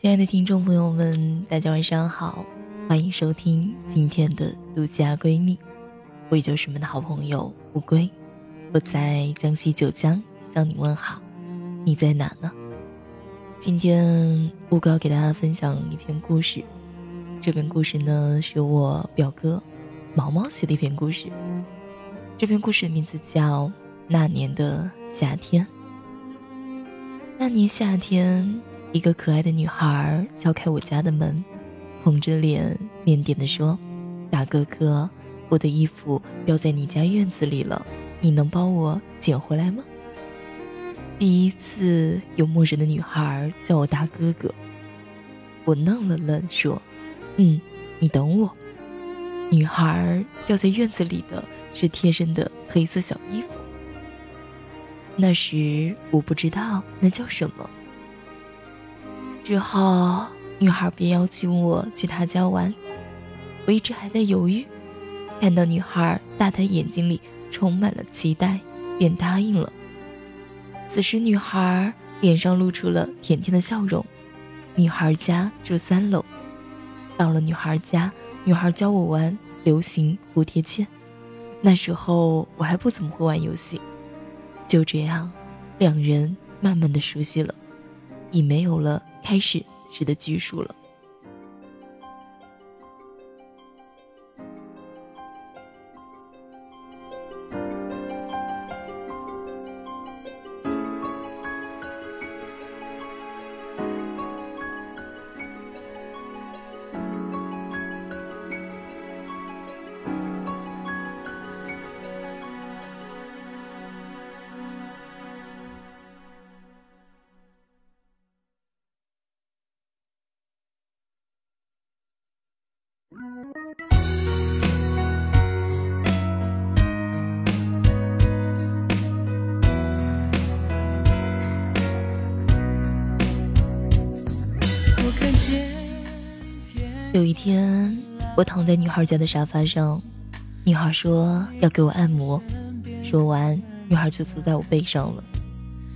亲爱的听众朋友们，大家晚上好，欢迎收听今天的独家闺蜜，我依旧是你们的好朋友乌龟，我在江西九江向你问好，你在哪呢？今天乌龟要给大家分享一篇故事，这篇故事呢是我表哥毛毛写的一篇故事，这篇故事的名字叫《那年的夏天》。那年夏天。一个可爱的女孩敲开我家的门，红着脸腼腆地说：“大哥哥，我的衣服掉在你家院子里了，你能帮我捡回来吗？”第一次有陌生的女孩叫我大哥哥，我愣了愣，说：“嗯，你等我。”女孩掉在院子里的是贴身的黑色小衣服，那时我不知道那叫什么。之后，女孩便邀请我去她家玩。我一直还在犹豫，看到女孩大大眼睛里充满了期待，便答应了。此时，女孩脸上露出了甜甜的笑容。女孩家住三楼。到了女孩家，女孩教我玩流行蝴蝶剑。那时候我还不怎么会玩游戏。就这样，两人慢慢的熟悉了，已没有了。开始时的拘束了。有一天，我躺在女孩家的沙发上，女孩说要给我按摩，说完，女孩就坐在我背上了。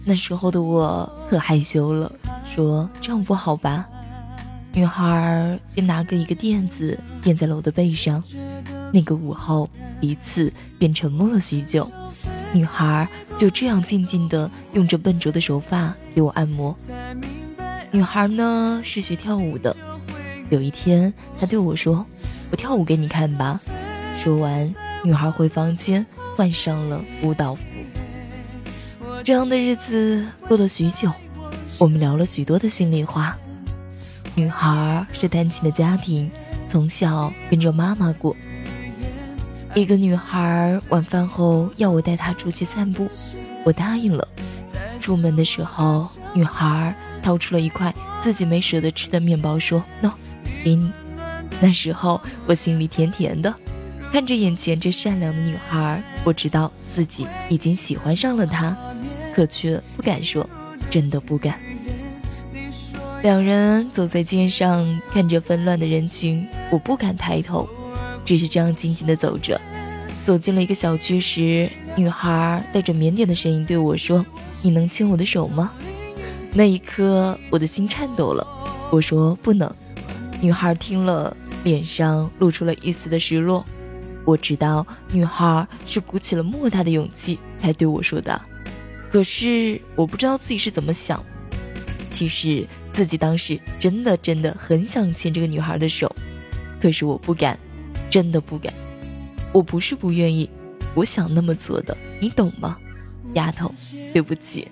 那时候的我可害羞了，说这样不好吧？女孩便拿个一个垫子垫在了我的背上。那个午后，彼此便沉默了许久。女孩就这样静静地用着笨拙的手法给我按摩。女孩呢是学跳舞的。有一天，她对我说：“我跳舞给你看吧。”说完，女孩回房间换上了舞蹈服。这样的日子过了许久，我们聊了许多的心里话。女孩是单亲的家庭，从小跟着妈妈过。一个女孩晚饭后要我带她出去散步，我答应了。出门的时候，女孩掏出了一块自己没舍得吃的面包，说：“喏。”给你，那时候我心里甜甜的，看着眼前这善良的女孩，我知道自己已经喜欢上了她，可却不敢说，真的不敢。两人走在街上，看着纷乱的人群，我不敢抬头，只是这样静静的走着。走进了一个小区时，女孩带着腼腆的声音对我说：“你能牵我的手吗？”那一刻，我的心颤抖了。我说：“不能。”女孩听了，脸上露出了一丝的失落。我知道，女孩是鼓起了莫大的勇气才对我说的。可是，我不知道自己是怎么想。其实，自己当时真的真的很想牵这个女孩的手，可是我不敢，真的不敢。我不是不愿意，我想那么做的，你懂吗，丫头？对不起。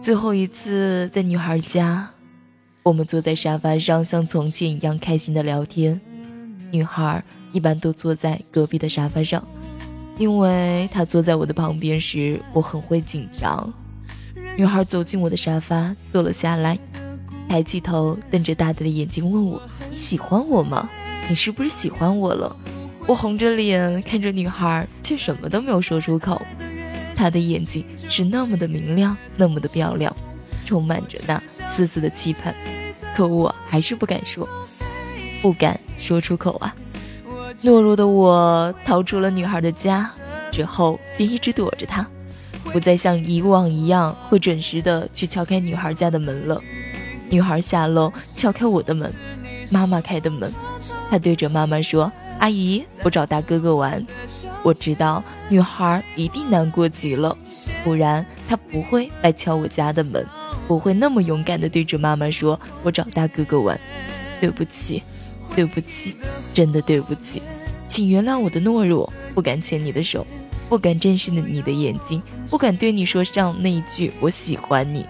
最后一次在女孩家。我们坐在沙发上，像从前一样开心的聊天。女孩一般都坐在隔壁的沙发上，因为她坐在我的旁边时，我很会紧张。女孩走进我的沙发，坐了下来，抬起头，瞪着大大的眼睛问我：“你喜欢我吗？你是不是喜欢我了？”我红着脸看着女孩，却什么都没有说出口。她的眼睛是那么的明亮，那么的漂亮。充满着那丝丝的期盼，可我还是不敢说，不敢说出口啊！懦弱的我逃出了女孩的家，之后便一直躲着她，不再像以往一样会准时的去敲开女孩家的门了。女孩下楼敲开我的门，妈妈开的门。她对着妈妈说：“阿姨，我找大哥哥玩。”我知道女孩一定难过极了，不然她不会来敲我家的门，不会那么勇敢的对着妈妈说：“我找大哥哥玩。”对不起，对不起，真的对不起，请原谅我的懦弱，不敢牵你的手，不敢正视你的眼睛，不敢对你说上那一句“我喜欢你”。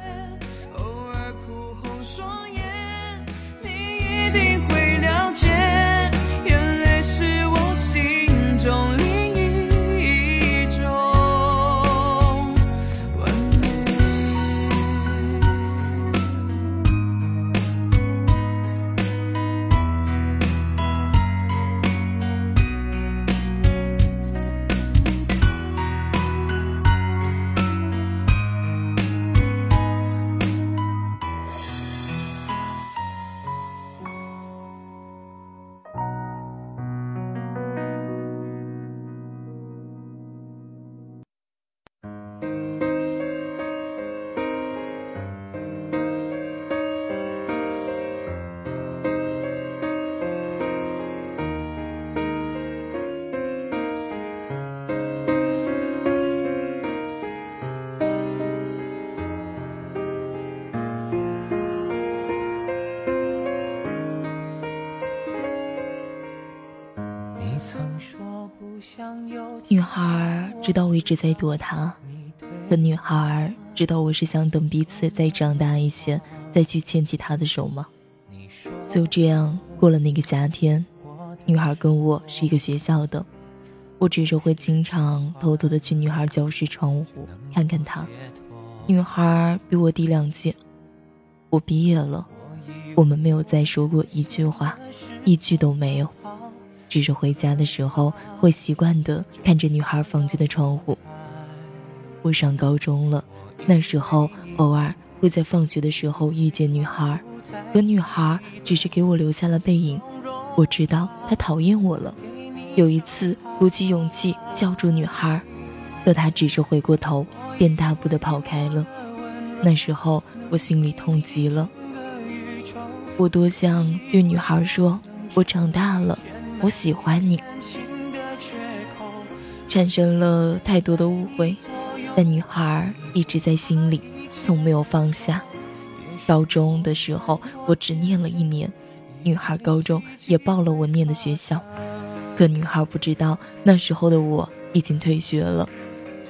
女孩知道我一直在躲她，可女孩知道我是想等彼此再长大一些，再去牵起她的手吗？就这样过了那个夏天，女孩跟我是一个学校的，我只是会经常偷偷的去女孩教室窗户看看她。女孩比我低两届，我毕业了，我们没有再说过一句话，一句都没有。只是回家的时候会习惯的看着女孩房间的窗户。我上高中了，那时候偶尔会在放学的时候遇见女孩，可女孩只是给我留下了背影。我知道她讨厌我了。有一次鼓起勇气叫住女孩，可她只是回过头，便大步的跑开了。那时候我心里痛极了。我多想对女孩说，我长大了。我喜欢你，产生了太多的误会，但女孩一直在心里，从没有放下。高中的时候，我只念了一年，女孩高中也报了我念的学校，可女孩不知道那时候的我已经退学了。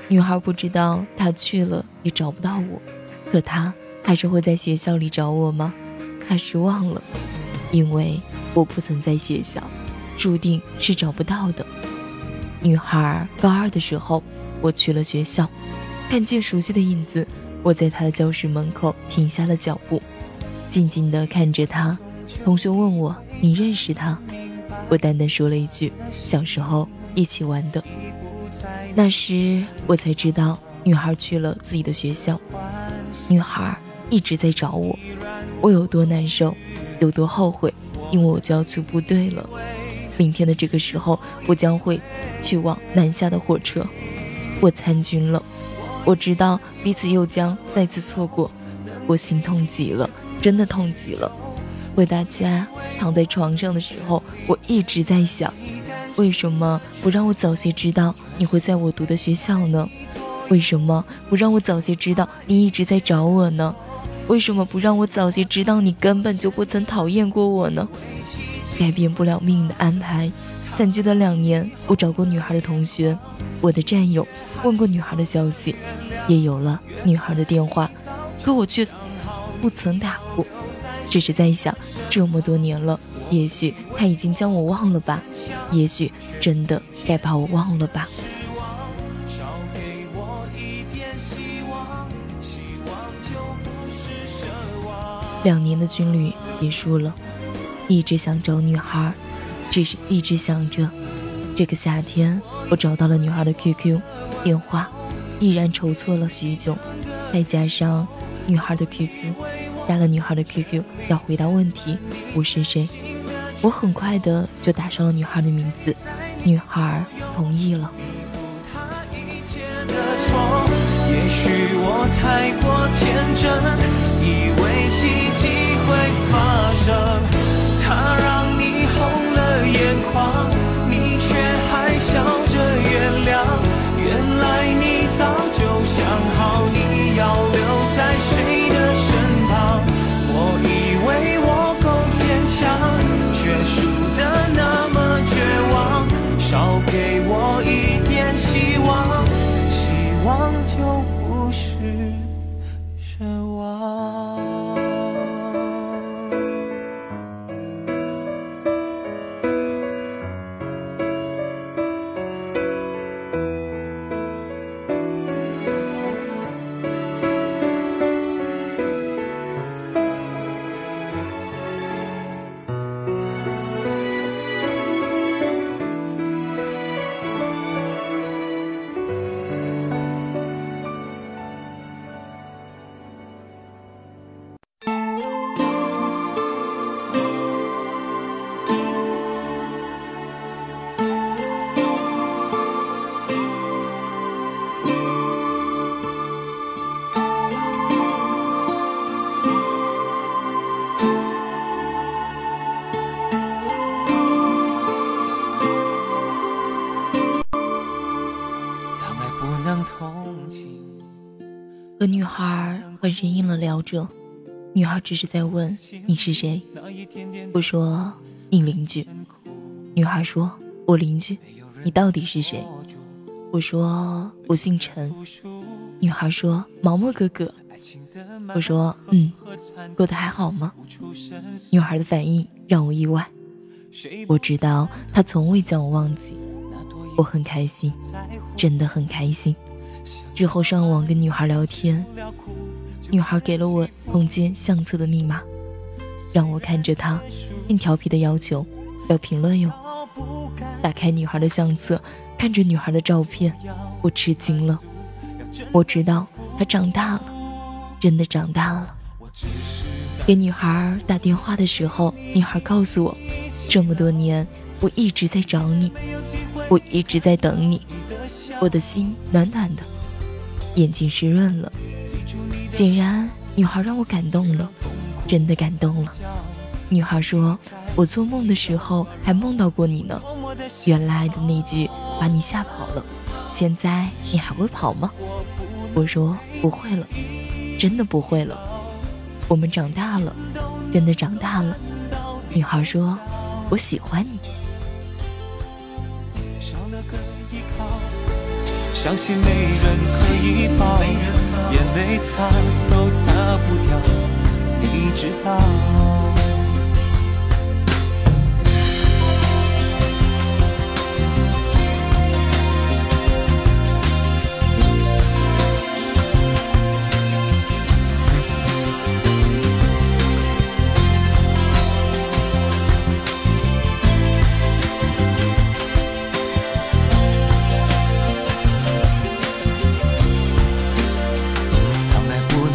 女孩不知道她去了也找不到我，可她还是会在学校里找我吗？她失望了，因为我不曾在学校。注定是找不到的。女孩高二的时候，我去了学校，看见熟悉的影子，我在她的教室门口停下了脚步，静静地看着她。同学问我：“你认识她？”我淡淡说了一句：“小时候一起玩的。”那时我才知道，女孩去了自己的学校，女孩一直在找我，我有多难受，有多后悔，因为我就要去部队了。明天的这个时候，我将会去往南下的火车。我参军了，我知道彼此又将再次错过，我心痛极了，真的痛极了。回到家，躺在床上的时候，我一直在想，为什么不让我早些知道你会在我读的学校呢？为什么不让我早些知道你一直在找我呢？为什么不让我早些知道你根本就不曾讨厌过我呢？改变不了命运的安排。惨剧的两年，我找过女孩的同学，我的战友，问过女孩的消息，也有了女孩的电话，可我却不曾打过。只是在想，这么多年了，也许他已经将我忘了吧？也许真的该把我忘了吧？两年的军旅结束了。一直想找女孩，只是一直想着。这个夏天，我找到了女孩的 QQ 电话，依然筹措了许久。再加上女孩的 QQ，加了女孩的 QQ，要回答问题，我是谁？我很快的就打上了女孩的名字，女孩同意了。也许我太过天真，以为奇迹。会发生他让你红了眼眶。这，女孩只是在问你是谁。我说你邻居。女孩说我邻居，你到底是谁？我说我姓陈。女孩说毛毛哥哥。我说嗯，过得还好吗？女孩的反应让我意外。我知道她从未将我忘记，我很开心，真的很开心。之后上网跟女孩聊天，女孩给了我空间相册的密码，让我看着她，并调皮的要求要评论哟。打开女孩的相册，看着女孩的照片，我吃惊了。我知道她长大了，真的长大了。给女孩打电话的时候，女孩告诉我，这么多年我一直在找你，我一直在等你，我的心暖暖的。眼睛湿润了，显然女孩让我感动了，真的感动了。女孩说：“我做梦的时候还梦到过你呢，原来的那句把你吓跑了，现在你还会跑吗？”我说：“不会了，真的不会了。我们长大了，真的长大了。”女孩说：“我喜欢你。”相信没人可以抱，眼泪擦都擦不掉，你知道。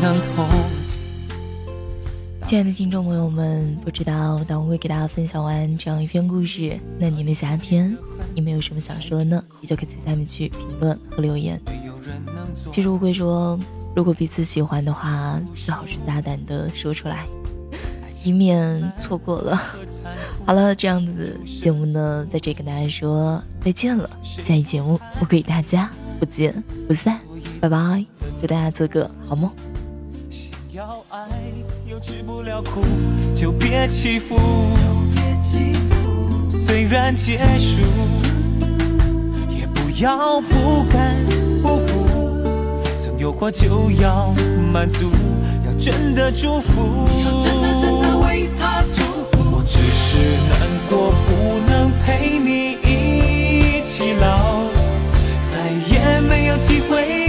能同亲爱的听众朋友们，不知道当我会给大家分享完这样一篇故事，那年的夏天，你们有什么想说呢？你就可以在下面去评论和留言。其实我会说，如果彼此喜欢的话，最好是大胆的说出来，以免错过了。好了，这样子节目呢，在这跟大家说再见了。下一节目我给大家不见不散，拜拜，祝大家做个好梦。要爱又吃不了苦，就别欺负。虽然结束，也不要不甘不服。曾有过就要满足，要真的祝福。我只是难过，不能陪你一起老，再也没有机会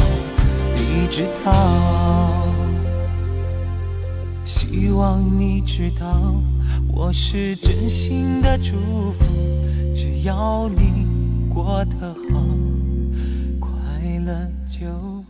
知道。希望你知道，我是真心的祝福，只要你过得好，快乐就。